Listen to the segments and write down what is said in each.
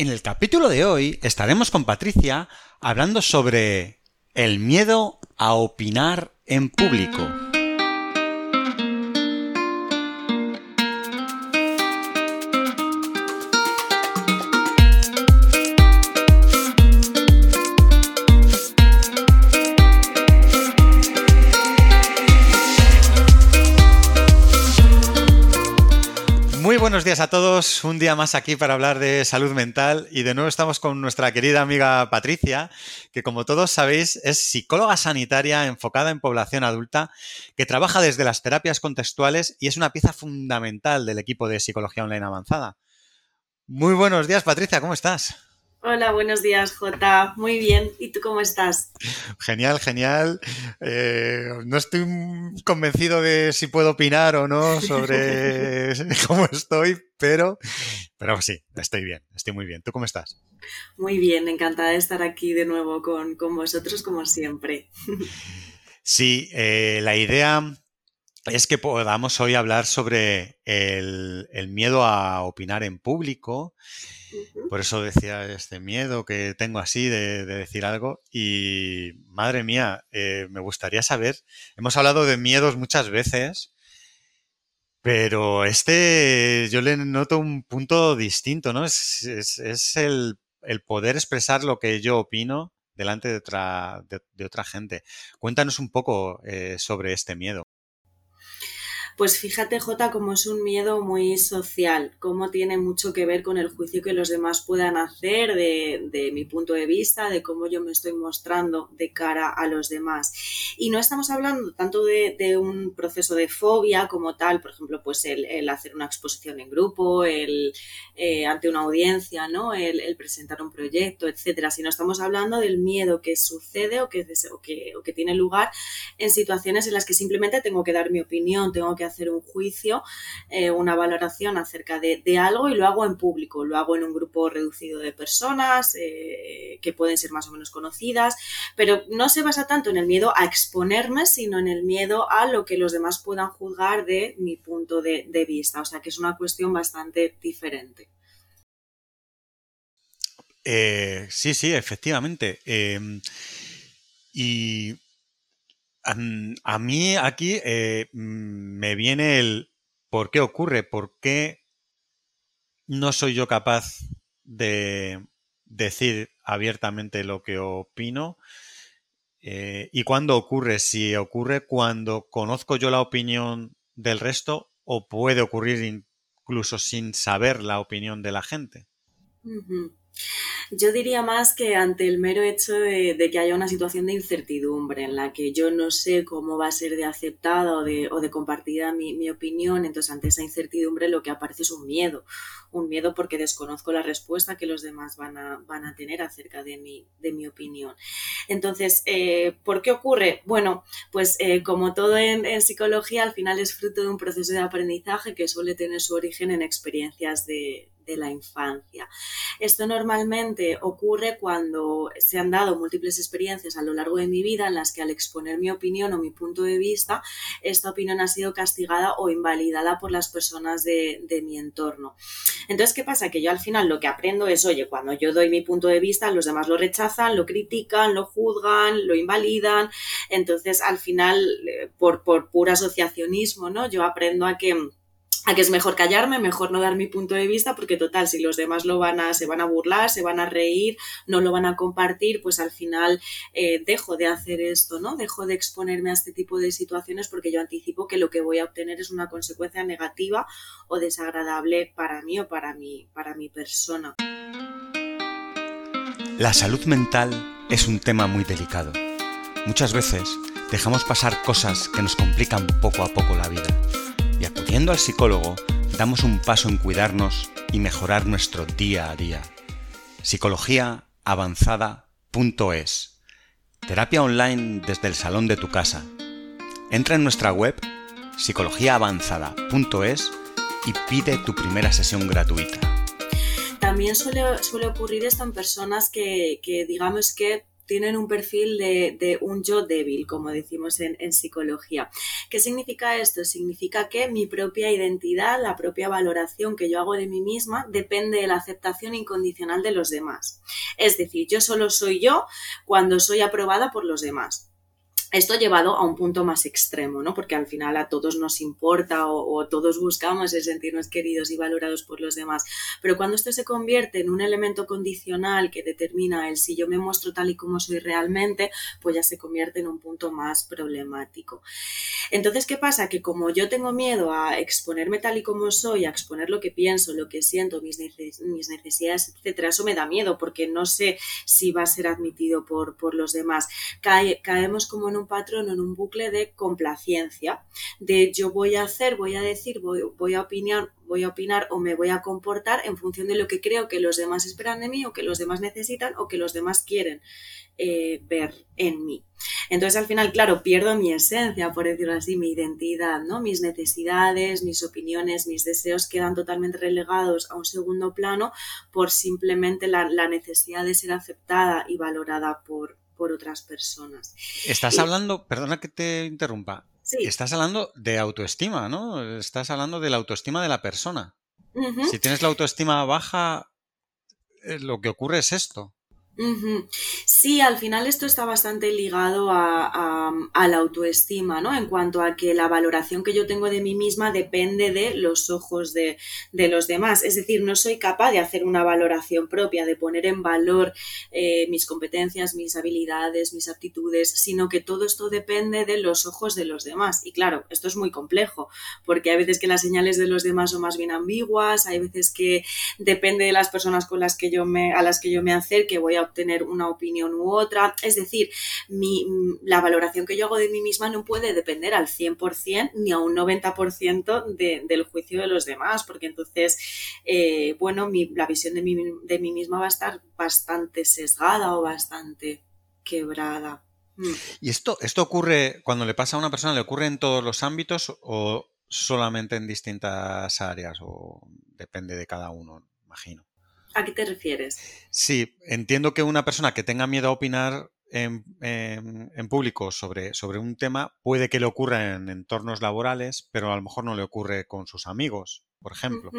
En el capítulo de hoy estaremos con Patricia hablando sobre el miedo a opinar en público. Días a todos, un día más aquí para hablar de salud mental y de nuevo estamos con nuestra querida amiga Patricia, que como todos sabéis es psicóloga sanitaria enfocada en población adulta, que trabaja desde las terapias contextuales y es una pieza fundamental del equipo de psicología online avanzada. Muy buenos días Patricia, ¿cómo estás? Hola, buenos días, Jota. Muy bien. ¿Y tú cómo estás? Genial, genial. Eh, no estoy convencido de si puedo opinar o no sobre cómo estoy, pero, pero sí, estoy bien, estoy muy bien. ¿Tú cómo estás? Muy bien, encantada de estar aquí de nuevo con, con vosotros, como siempre. Sí, eh, la idea es que podamos hoy hablar sobre el, el miedo a opinar en público por eso decía este miedo que tengo así de, decir algo. Y madre mía, eh, me gustaría saber, hemos hablado de miedos muchas veces, pero este yo le noto un punto distinto, ¿no? Es, el, poder expresar lo que yo opino delante de otra, de, otra gente. Cuéntanos un poco eh, sobre este miedo. Pues fíjate, Jota, cómo es un miedo muy social, cómo tiene mucho que ver con el juicio que los demás puedan hacer de, mi punto de vista, de cómo yo me estoy mostrando de cara a los demás. Y no estamos hablando tanto de, un proceso de fobia como tal, por ejemplo, pues el, hacer una exposición en grupo, el eh, ante una audiencia, ¿no? El, presentar un proyecto, etcétera, sino estamos hablando del miedo que sucede o que, que tiene lugar en situaciones en las que simplemente tengo que dar mi opinión, tengo que hacer un juicio, eh, una valoración acerca de, algo y lo hago en público, lo hago en un grupo reducido de personas eh, que pueden ser más o menos conocidas, pero no se basa tanto en el miedo a exponerme, sino en el miedo a lo que los demás puedan juzgar de mi punto de, vista, o sea que es una cuestión bastante diferente. Eh, sí, sí, efectivamente. Em, y a, mí aquí eh, mm, me viene el por qué ocurre, por qué no soy yo capaz de decir abiertamente lo que opino eh, y cuándo ocurre, si ocurre cuando conozco yo la opinión del resto o puede ocurrir incluso sin saber la opinión de la gente. Yo diría más que ante el mero hecho de, que haya una situación de incertidumbre en la que yo no sé cómo va a ser de aceptada o de, o de compartida mi, opinión, entonces ante esa incertidumbre lo que aparece es un miedo, un miedo porque desconozco la respuesta que los demás van a, van a tener acerca de mi, de mi opinión. Entonces, eh, ¿por qué ocurre? Bueno, pues eh, como todo en psicología, al final es fruto de un proceso de aprendizaje que suele tener su origen en experiencias de, de la infancia. Esto normalmente ocurre cuando se han dado múltiples experiencias a lo largo de mi vida en las que al exponer mi opinión o mi punto de vista, esta opinión ha sido castigada o invalidada por las personas de, mi entorno. Entonces, ¿qué pasa? Que yo al final lo que aprendo es, oye, cuando yo doy mi punto de vista, los demás lo rechazan, lo critican, lo juzgan, lo invalidan. Entonces, al final, eh, por, por puro asociacionismo, ¿no? Yo aprendo a que a que es mejor callarme, mejor no dar mi punto de vista, porque total, si los demás lo van a, se van a burlar, se van a reír, no lo van a compartir, pues al final eh, dejo de hacer esto, ¿no? Dejo de exponerme a este tipo de situaciones porque yo anticipo que lo que voy a obtener es una consecuencia negativa o desagradable para mí o para mi, para mi persona. La salud mental es un tema muy delicado. Muchas veces dejamos pasar cosas que nos complican poco a poco la vida acudiendo al psicólogo damos un paso en cuidarnos y mejorar nuestro día a día. Psicologiaavanzada.es Terapia online desde el salón de tu casa. Entra en nuestra web psicologiaavanzada.es y pide tu primera sesión gratuita. También suele, ocurrir esto en personas que, que digamos que tienen un perfil de, un yo débil, como decimos en, psicología. ¿Qué significa esto? Significa que mi propia identidad, la propia valoración que yo hago de mí misma, depende de la aceptación incondicional de los demás. Es decir, yo solo soy yo cuando soy aprobada por los demás. Esto llevado a un punto más extremo, ¿no? Porque al final a todos nos importa o, todos buscamos el sentirnos queridos y valorados por los demás. Pero cuando esto se convierte en un elemento condicional que determina el si yo me muestro tal y como soy realmente, pues ya se convierte en un punto más problemático. Entonces, ¿qué pasa? Que como yo tengo miedo a exponerme tal y como soy, a exponer lo que pienso, lo que siento, mis, necesidades, etcétera, eso me da miedo porque no sé si va a ser admitido por, por los demás. caemos como en un patrón, en un bucle de complacencia, de yo voy a hacer, voy a decir, voy, voy a opinar, voy a opinar o me voy a comportar en función de lo que creo que los demás esperan de mí o que los demás necesitan o que los demás quieren eh, ver en mí. Entonces al final, claro, pierdo mi esencia, por decirlo así, mi identidad, ¿no? Mis necesidades, mis opiniones, mis deseos quedan totalmente relegados a un segundo plano por simplemente la necesidad de ser aceptada y valorada por, por otras personas. Estás hablando, perdona que te interrumpa, estás hablando de autoestima, ¿no? Estás hablando de la autoestima de la persona. Si tienes la autoestima baja, eh, lo que ocurre es esto. Sí, al final esto está bastante ligado a, la autoestima, ¿no? En cuanto a que la valoración que yo tengo de mí misma depende de los ojos de, los demás. Es decir, no soy capaz de hacer una valoración propia, de poner en valor eh, mis competencias, mis habilidades, mis aptitudes, sino que todo esto depende de los ojos de los demás. Y claro, esto es muy complejo, porque hay veces que las señales de los demás son más bien ambiguas, hay veces que depende de las personas con las que yo me, a las que yo me acerque, voy a obtener una opinión u otra. Es decir, mi, la valoración que yo hago de mí misma no puede depender al 100% ni a un 90% del juicio de los demás, porque entonces, eh, bueno, la visión de mí, de mí misma va a estar bastante sesgada o bastante quebrada. Mm. ¿Y esto, esto ocurre cuando le pasa a una persona, le ocurre en todos los ámbitos o solamente en distintas áreas o depende de cada uno, imagino? ¿A qué te refieres? Sí, entiendo que una persona que tenga miedo a opinar en, público sobre, sobre, un tema puede que le ocurra en entornos laborales, pero a lo mejor no le ocurre con sus amigos, por ejemplo.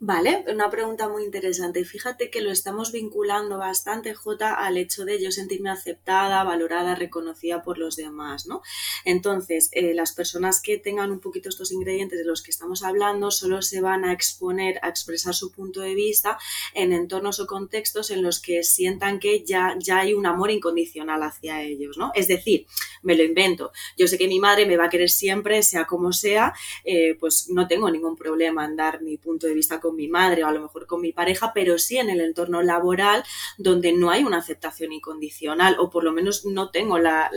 Vale, una pregunta muy interesante. Fíjate que lo estamos vinculando bastante, J, al hecho de yo sentirme aceptada, valorada, reconocida por los demás, ¿no? Entonces, eh, las personas que tengan un poquito estos ingredientes de los que estamos hablando solo se van a exponer a expresar su punto de vista en entornos o contextos en los que sientan que ya, ya hay un amor incondicional hacia ellos, ¿no? Es decir, me lo invento. Yo sé que mi madre me va a querer siempre, sea como sea, eh, pues no tengo ningún problema en dar mi punto de vista con mi madre o a lo mejor con mi pareja, pero sí en el entorno laboral donde no hay una aceptación incondicional o por lo menos no tengo la,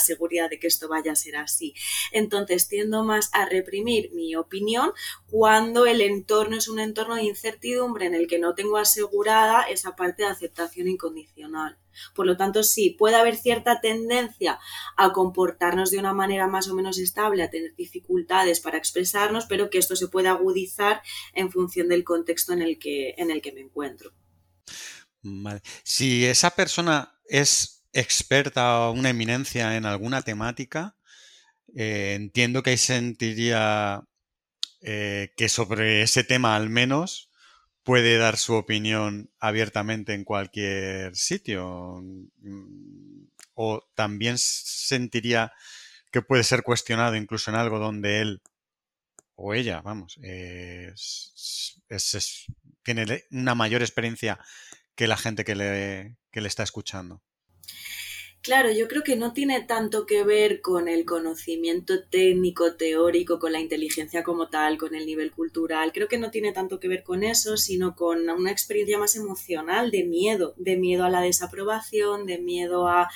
seguridad de que esto vaya a ser así. Entonces tiendo más a reprimir mi opinión cuando el entorno es un entorno de incertidumbre en el que no tengo asegurada esa parte de aceptación incondicional. Por lo tanto, sí, puede haber cierta tendencia a comportarnos de una manera más o menos estable, a tener dificultades para expresarnos, pero que esto se puede agudizar en función del contexto en el que, en el que me encuentro. Si esa persona es experta o una eminencia en alguna temática, eh, entiendo que ahí sentiría eh, que sobre ese tema al menos puede dar su opinión abiertamente en cualquier sitio. Mm, o también sentiría que puede ser cuestionado incluso en algo donde él o ella, vamos, tiene una mayor experiencia que la gente que le, que le está escuchando. Claro, yo creo que no tiene tanto que ver con el conocimiento técnico, teórico, con la inteligencia como tal, con el nivel cultural. Creo que no tiene tanto que ver con eso, sino con una experiencia más emocional de miedo, de miedo a la desaprobación, de miedo a,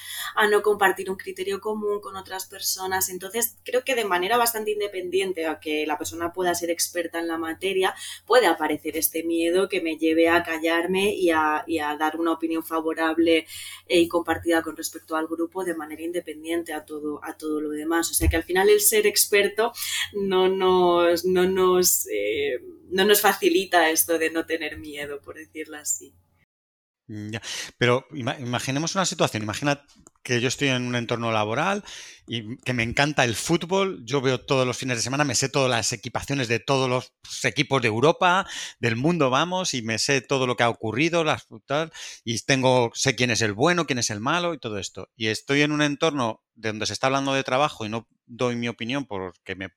no compartir un criterio común con otras personas. Entonces, creo que de manera bastante independiente a que la persona pueda ser experta en la materia, puede aparecer este miedo que me lleve a callarme y a, dar una opinión favorable y compartida con respecto a al grupo de manera independiente a todo, a todo lo demás. O sea que al final el ser experto no nos, no nos, eh, no nos facilita esto de no tener miedo, por decirlo así. Pero imaginemos una situación, imagina que yo estoy en un entorno laboral y que me encanta el fútbol, yo veo todos los fines de semana, me sé todas las equipaciones de todos los equipos de Europa, del mundo, vamos, y me sé todo lo que ha ocurrido, las y tengo, sé quién es el bueno, quién es el malo y todo esto. Y estoy en un entorno donde se está hablando de trabajo y no doy mi opinión porque me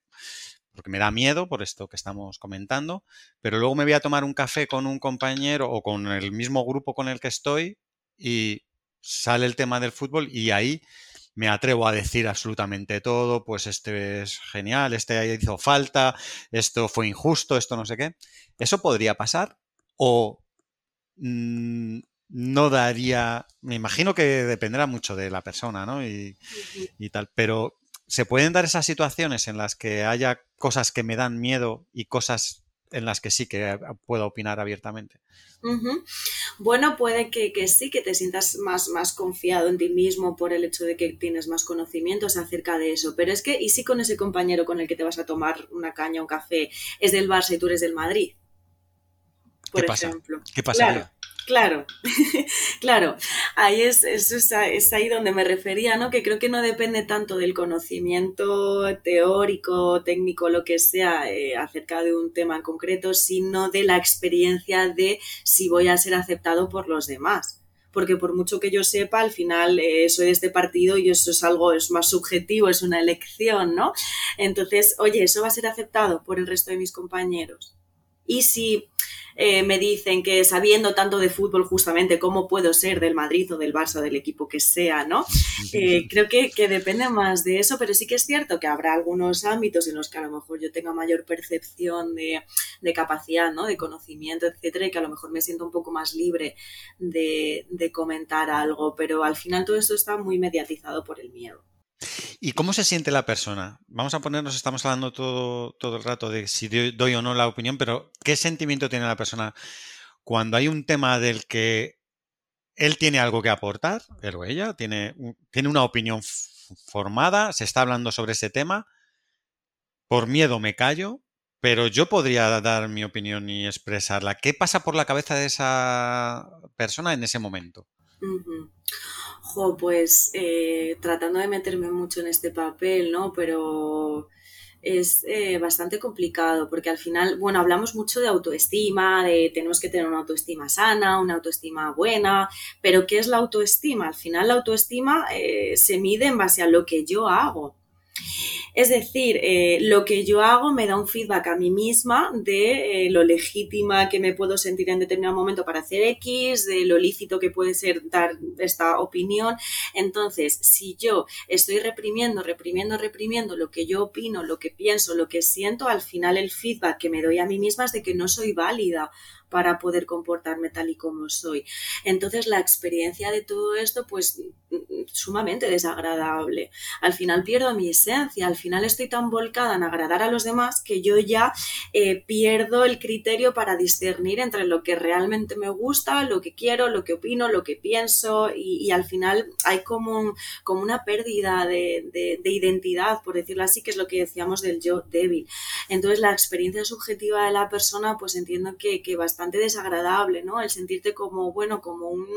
porque me da miedo por esto que estamos comentando, pero luego me voy a tomar un café con un compañero o con el mismo grupo con el que estoy y sale el tema del fútbol y ahí me atrevo a decir absolutamente todo, pues este es genial, este hizo falta, esto fue injusto, esto no sé qué. ¿Eso podría pasar? ¿O mm, no daría, me imagino que dependerá mucho de la persona, ¿no? Y, y tal, pero ¿se pueden dar esas situaciones en las que haya cosas que me dan miedo y cosas en las que sí que puedo opinar abiertamente? Bueno, puede que, sí, que te sientas más, más confiado en ti mismo por el hecho de que tienes más conocimientos acerca de eso. Pero es que, ¿y si con ese compañero con el que te vas a tomar una caña, un café, es del Barça y tú eres del Madrid? Por ¿Qué ejemplo. Pasa? ¿Qué pasa? Claro, claro, ahí es, eso es, ahí donde me refería, ¿no? Que creo que no depende tanto del conocimiento teórico, técnico, lo que sea, eh, acerca de un tema en concreto, sino de la experiencia de si voy a ser aceptado por los demás porque por mucho que yo sepa, al final eh, soy de este partido y eso es algo, es más subjetivo, es una elección, ¿no? Entonces, oye, ¿eso va a ser aceptado por el resto de mis compañeros? Y si eh, me dicen que sabiendo tanto de fútbol justamente cómo puedo ser del Madrid o del Barça, del equipo que sea, ¿no? Eh, creo que, depende más de eso, pero sí que es cierto que habrá algunos ámbitos en los que a lo mejor yo tenga mayor percepción de, capacidad, ¿no? De conocimiento, etcétera, y que a lo mejor me siento un poco más libre de, de comentar algo, pero al final todo esto está muy mediatizado por el miedo. ¿Y cómo se siente la persona? Vamos a ponernos, estamos hablando todo, todo el rato de si doy, o no la opinión, pero ¿qué sentimiento tiene la persona cuando hay un tema del que él tiene algo que aportar, pero ella tiene, tiene una opinión formada, se está hablando sobre ese tema, por miedo me callo, pero yo podría dar mi opinión y expresarla. ¿Qué pasa por la cabeza de esa persona en ese momento? Pues eh, tratando de meterme mucho en este papel, ¿no? Pero es eh, bastante complicado porque al final, bueno, hablamos mucho de autoestima, de tenemos que tener una autoestima sana, una autoestima buena, pero ¿qué es la autoestima? Al final la autoestima eh, se mide en base a lo que yo hago. Es decir, eh, lo que yo hago me da un feedback a mí misma de eh, lo legítima que me puedo sentir en determinado momento para hacer X, de lo lícito que puede ser dar esta opinión. Entonces, si yo estoy reprimiendo, reprimiendo, reprimiendo lo que yo opino, lo que pienso, lo que siento, al final el feedback que me doy a mí misma es de que no soy válida para poder comportarme tal y como soy. Entonces la experiencia de todo esto pues sumamente desagradable. Al final pierdo mi esencia, al final estoy tan volcada en agradar a los demás que yo ya eh, pierdo el criterio para discernir entre lo que realmente me gusta, lo que quiero, lo que opino, lo que pienso y, al final hay como, como una pérdida de, identidad, por decirlo así, que es lo que decíamos del yo débil. Entonces la experiencia subjetiva de la persona pues entiendo que, que bastante desagradable, ¿no? El sentirte como, bueno, como un,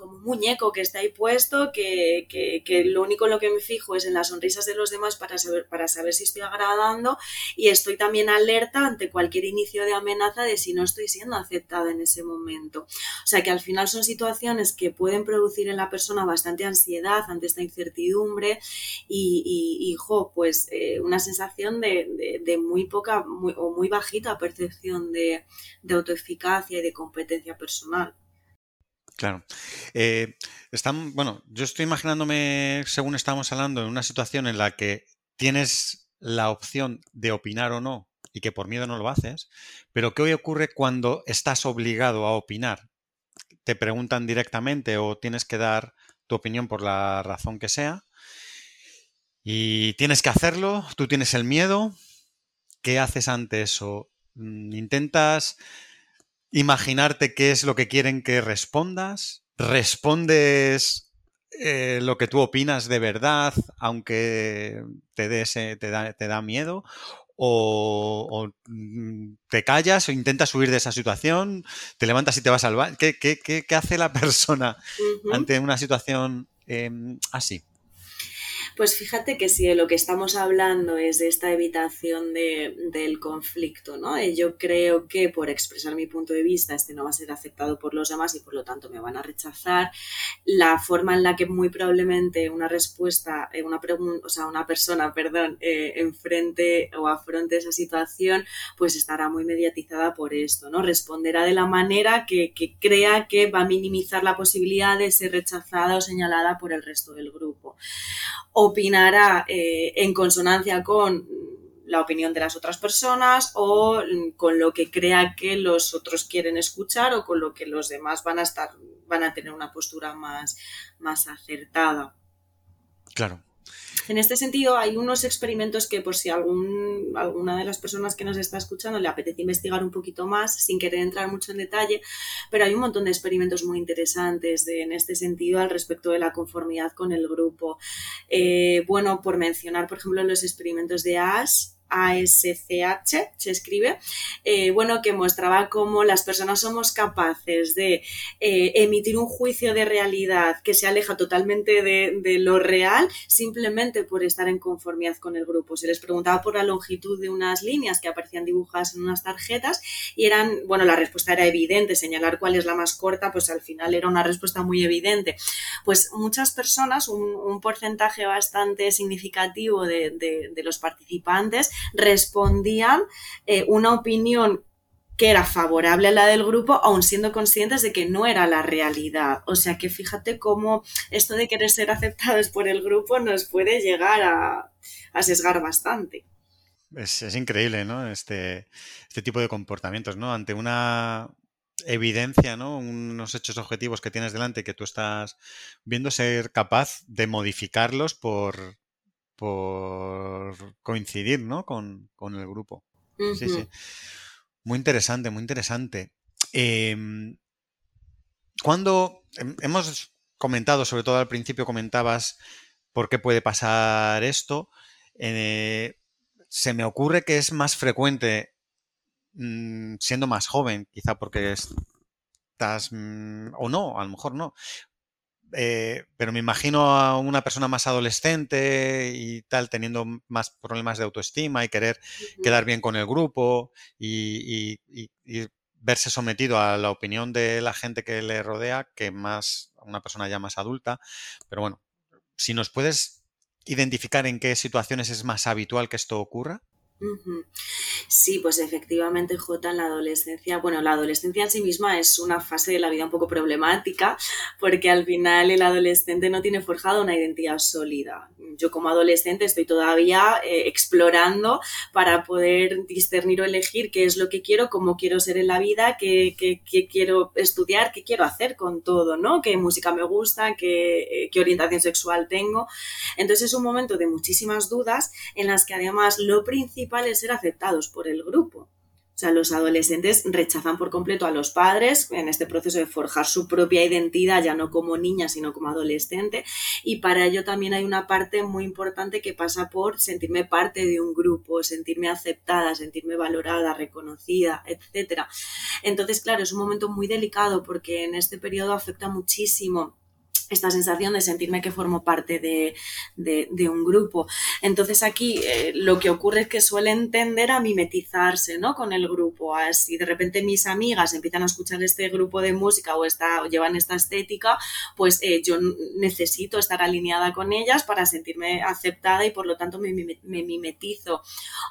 como un muñeco que está ahí puesto, que, que, lo único en lo que me fijo es en las sonrisas de los demás para saber, para saber si estoy agradando y estoy también alerta ante cualquier inicio de amenaza de si no estoy siendo aceptada en ese momento. O sea que al final son situaciones que pueden producir en la persona bastante ansiedad ante esta incertidumbre y, y, pues eh, una sensación de, de, muy poca o muy bajita percepción de autoeficacia y de competencia personal. Claro. Eh, están, bueno, yo estoy imaginándome, según estamos hablando, en una situación en la que tienes la opción de opinar o no y que por miedo no lo haces, pero ¿qué hoy ocurre cuando estás obligado a opinar? Te preguntan directamente o tienes que dar tu opinión por la razón que sea y tienes que hacerlo, tú tienes el miedo, ¿qué haces ante eso? Mm, ¿Intentas imaginarte qué es lo que quieren que respondas, respondes eh, lo que tú opinas de verdad, aunque te, te, da, te da miedo, o, mm, te callas o intentas huir de esa situación, te levantas y te vas al baño. ¿Qué, qué, hace la persona ante una situación em, así? Pues fíjate que si de lo que estamos hablando es de esta evitación del conflicto, ¿no? Eh, yo creo que por expresar mi punto de vista, este no va a ser aceptado por los demás y por lo tanto me van a rechazar. La forma en la que muy probablemente una respuesta, eh, una pregunta, o sea, una persona, perdón, eh, enfrente o afronte esa situación, pues estará muy mediatizada por esto, ¿no? Responderá de la manera que, que crea que va a minimizar la posibilidad de ser rechazada o señalada por el resto del grupo opinará eh, en consonancia con la opinión de las otras personas o con lo que crea que los otros quieren escuchar o con lo que los demás van a estar van a tener una postura más, más acertada. Claro. En este sentido, hay unos experimentos que por si algún, alguna de las personas que nos está escuchando le apetece investigar un poquito más, sin querer entrar mucho en detalle, pero hay un montón de experimentos muy interesantes en este sentido al respecto de la conformidad con el grupo. Eh, bueno, por mencionar, por ejemplo, los experimentos de Ash, ASCH, se escribe, eh, bueno, que mostraba cómo las personas somos capaces de eh, emitir un juicio de realidad que se aleja totalmente de, lo real simplemente por estar en conformidad con el grupo. Se les preguntaba por la longitud de unas líneas que aparecían dibujadas en unas tarjetas y eran, bueno, la respuesta era evidente, señalar cuál es la más corta, pues al final era una respuesta muy evidente. Pues muchas personas, un, porcentaje bastante significativo de los participantes, respondían eh, una opinión que era favorable a la del grupo, aun siendo conscientes de que no era la realidad. O sea que fíjate cómo esto de querer ser aceptados por el grupo nos puede llegar a, sesgar bastante. Es, increíble, ¿no? Este, este tipo de comportamientos, ¿no? Ante una evidencia, ¿no? Unos hechos objetivos que tienes delante que tú estás viendo, ser capaz de modificarlos por, por coincidir ¿no? con, el grupo. Sí, sí. Muy interesante, muy interesante. Em, cuando hemos comentado, sobre todo al principio comentabas por qué puede pasar esto, eh, se me ocurre que es más frecuente mm, siendo más joven, quizá porque estás, mm, o no, a lo mejor no, eh, pero me imagino a una persona más adolescente y tal, teniendo más problemas de autoestima y querer quedar bien con el grupo y, verse sometido a la opinión de la gente que le rodea que más a una persona ya más adulta. Pero bueno, si nos puedes identificar en qué situaciones es más habitual que esto ocurra. Sí, pues efectivamente, J, en la adolescencia, bueno, la adolescencia en sí misma es una fase de la vida un poco problemática, porque al final el adolescente no tiene forjado una identidad sólida. Yo como adolescente estoy todavía eh, explorando para poder discernir o elegir qué es lo que quiero, cómo quiero ser en la vida, qué, quiero estudiar, qué quiero hacer con todo, ¿no? Qué música me gusta, qué, eh, qué orientación sexual tengo. Entonces es un momento de muchísimas dudas en las que además lo principal es ser aceptados por el grupo. O sea, los adolescentes rechazan por completo a los padres en este proceso de forjar su propia identidad, ya no como niña, sino como adolescente. Y para ello también hay una parte muy importante que pasa por sentirme parte de un grupo, sentirme aceptada, sentirme valorada, reconocida, etc. Entonces, claro, es un momento muy delicado porque en este periodo afecta muchísimo esta sensación de sentirme que formo parte de, de, un grupo. Entonces aquí eh, lo que ocurre es que suelen tender a mimetizarse ¿no? con el grupo. Así de repente mis amigas empiezan a escuchar este grupo de música o, esta, llevan esta estética, pues eh, yo necesito estar alineada con ellas para sentirme aceptada y por lo tanto me, mimetizo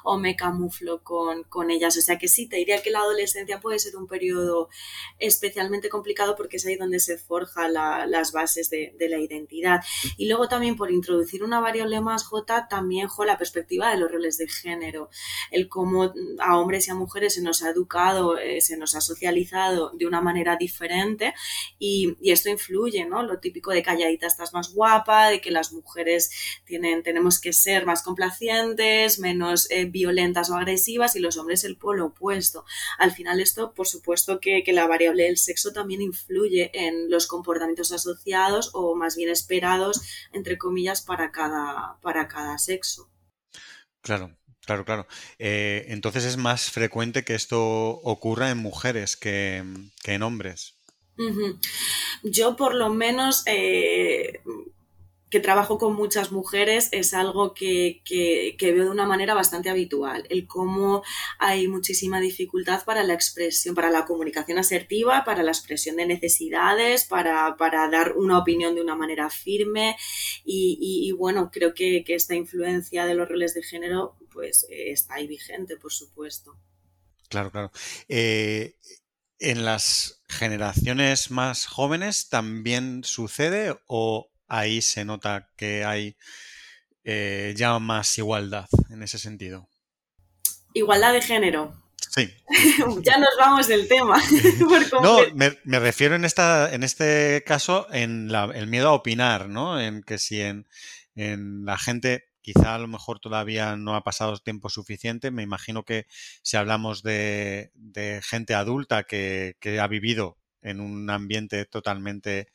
o me camuflo con, con, ellas. O sea que sí, te diría que la adolescencia puede ser un periodo especialmente complicado porque es ahí donde se forja las bases de, la identidad. Y luego también por introducir una variable más J, también jo, la perspectiva de los roles de género, el cómo a hombres y a mujeres se nos ha educado, eh, se nos ha socializado de una manera diferente y, esto influye, ¿no? Lo típico de calladita estás más guapa, de que las mujeres tienen, tenemos que ser más complacientes, menos eh, violentas o agresivas y los hombres el polo opuesto. Al final esto, por supuesto que, que la variable del sexo también influye en los comportamientos asociados o más bien esperados, entre comillas, para cada, para cada sexo. Claro, Claro, claro. Eh, entonces es más frecuente que esto ocurra en mujeres que, en hombres. Yo por lo menos eh, que trabajo con muchas mujeres es algo que, veo de una manera bastante habitual, el cómo hay muchísima dificultad para la expresión, para la comunicación asertiva, para la expresión de necesidades, para, dar una opinión de una manera firme y, bueno, creo que, esta influencia de los roles de género pues está ahí vigente, por supuesto. Claro, claro. Eh, ¿En las generaciones más jóvenes también sucede o ahí se nota que hay eh, ya más igualdad en ese sentido. Igualdad de género. Sí. ya nos vamos del tema. no, me, refiero en, esta, en este caso en el miedo a opinar, ¿no? En que si en, la gente quizá a lo mejor todavía no ha pasado tiempo suficiente. Me imagino que si hablamos de, gente adulta que, que, ha vivido en un ambiente totalmente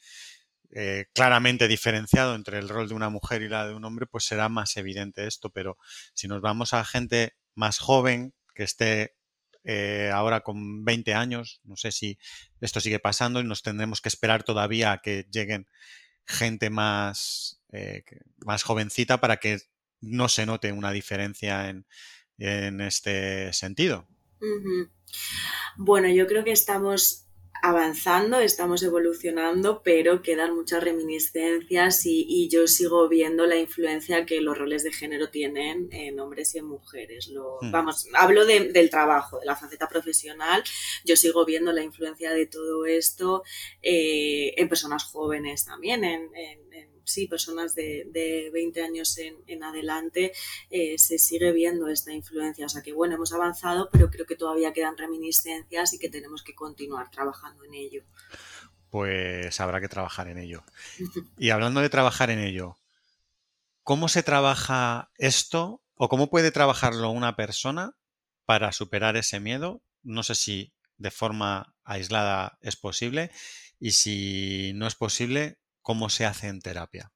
eh, claramente diferenciado entre el rol de una mujer y la de un hombre, pues será más evidente esto. Pero si nos vamos a gente más joven, que esté eh, ahora con 20 años, no sé si esto sigue pasando y nos tendremos que esperar todavía a que lleguen gente más, eh, más jovencita para que no se note una diferencia en, este sentido. Bueno, yo creo que estamos avanzando, estamos evolucionando, pero quedan muchas reminiscencias y, yo sigo viendo la influencia que los roles de género tienen en hombres y en mujeres. Lo, hmm. Vamos, hablo del trabajo, de la faceta profesional. Yo sigo viendo la influencia de todo esto eh, en personas jóvenes también, en sí, personas de, de 20 años en, adelante, eh, se sigue viendo esta influencia. O sea que bueno, hemos avanzado, pero creo que todavía quedan reminiscencias y que tenemos que continuar trabajando en ello. Pues habrá que trabajar en ello. Y hablando de trabajar en ello, ¿cómo se trabaja esto o cómo puede trabajarlo una persona para superar ese miedo? No sé si de forma aislada es posible y si no es posible, cómo se hace en terapia?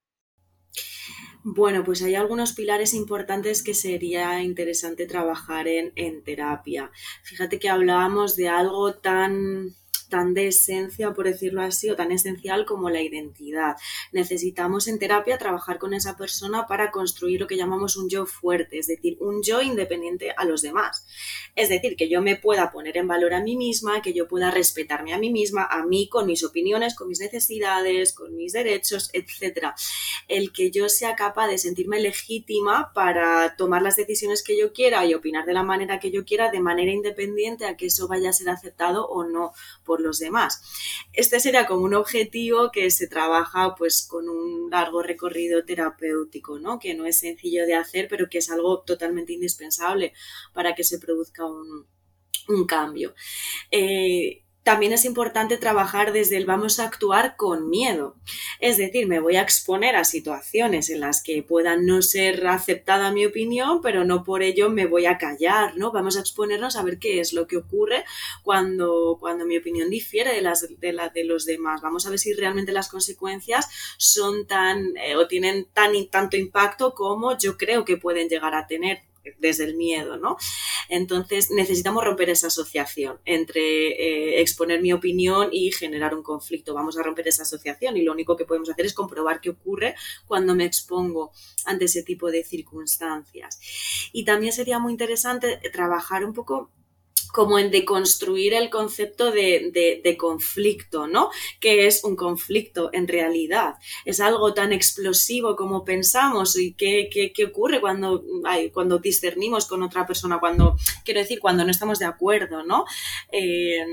Bueno, pues hay algunos pilares importantes que sería interesante trabajar en, en terapia. Fíjate que hablábamos de algo tan tan de esencia, por decirlo así, o tan esencial como la identidad. Necesitamos en terapia trabajar con esa persona para construir lo que llamamos un yo fuerte, es decir, un yo independiente a los demás. Es decir, que yo me pueda poner en valor a mí misma, que yo pueda respetarme a mí misma, a mí con mis opiniones, con mis necesidades, con mis derechos, etc. El que yo sea capaz de sentirme legítima para tomar las decisiones que yo quiera y opinar de la manera que yo quiera de manera independiente a que eso vaya a ser aceptado o no por los demás. Este sería como un objetivo que se trabaja pues con un largo recorrido terapéutico, ¿no? Que no es sencillo de hacer, pero que es algo totalmente indispensable para que se produzca un, cambio. Eh, también es importante trabajar desde el vamos a actuar con miedo. Es decir, me voy a exponer a situaciones en las que pueda no ser aceptada mi opinión, pero no por ello me voy a callar, ¿no? Vamos a exponernos a ver qué es lo que ocurre cuando, cuando mi opinión difiere de, las, de la de los demás. Vamos a ver si realmente las consecuencias son tan eh, o tienen tan tanto impacto como yo creo que pueden llegar a tener desde el miedo, ¿no? Entonces necesitamos romper esa asociación entre eh, exponer mi opinión y generar un conflicto. Vamos a romper esa asociación y lo único que podemos hacer es comprobar qué ocurre cuando me expongo ante ese tipo de circunstancias. Y también sería muy interesante trabajar un poco como en deconstruir el concepto de, de, conflicto, ¿no? Que es un conflicto en realidad. Es algo tan explosivo como pensamos y qué, qué, ocurre cuando, cuando discernimos con otra persona, cuando, quiero decir, cuando no estamos de acuerdo, ¿no? Eh,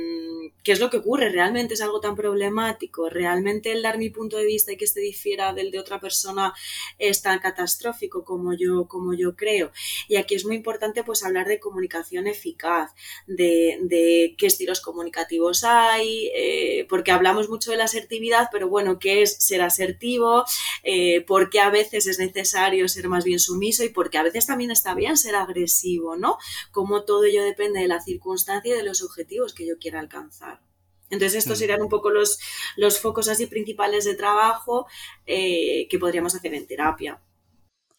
¿Qué es lo que ocurre? ¿Realmente es algo tan problemático? ¿Realmente el dar mi punto de vista y que este difiera del de otra persona es tan catastrófico como yo, como yo creo? Y aquí es muy importante pues hablar de comunicación eficaz, de, qué estilos comunicativos hay, eh, porque hablamos mucho de la asertividad, pero bueno, ¿qué es ser asertivo? Eh, ¿Por qué a veces es necesario ser más bien sumiso? Y porque a veces también está bien ser agresivo, ¿no? Como todo ello depende de la circunstancia y de los objetivos que yo quiera alcanzar. Entonces, estos serían un poco los, los focos así principales de trabajo eh, que podríamos hacer en terapia.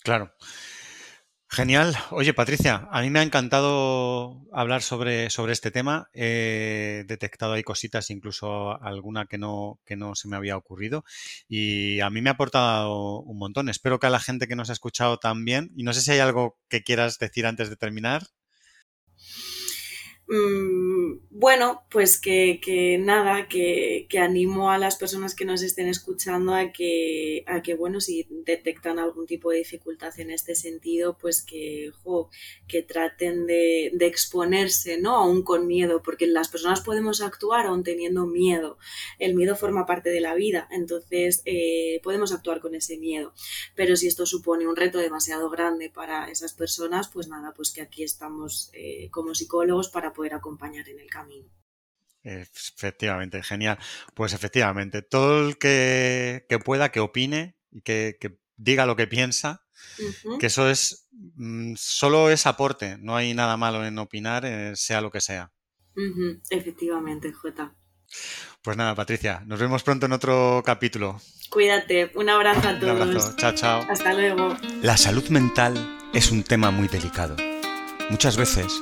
Claro. Genial. Oye, Patricia, a mí me ha encantado hablar sobre, sobre este tema. He detectado ahí cositas, incluso alguna que no, que no se me había ocurrido. Y a mí me ha aportado un montón. Espero que a la gente que nos ha escuchado también. Y no sé si hay algo que quieras decir antes de terminar. Mm, bueno, pues que, nada, que, animo a las personas que nos estén escuchando a que, a que, bueno, si detectan algún tipo de dificultad en este sentido, pues que, que traten de, exponerse, ¿no? Aún con miedo, porque las personas podemos actuar aún teniendo miedo. El miedo forma parte de la vida, entonces eh, podemos actuar con ese miedo. Pero si esto supone un reto demasiado grande para esas personas, pues nada, pues que aquí estamos eh, como psicólogos para poder acompañar en el camino. Efectivamente, genial. Pues efectivamente, todo el que, pueda, que opine y que, diga lo que piensa, que eso es, mm, solo es aporte, no hay nada malo en opinar, eh, sea lo que sea. Efectivamente, Jota. Pues nada, Patricia, nos vemos pronto en otro capítulo. Cuídate, un abrazo a todos. Un abrazo, chao, chao. Hasta luego. La salud mental es un tema muy delicado. Muchas veces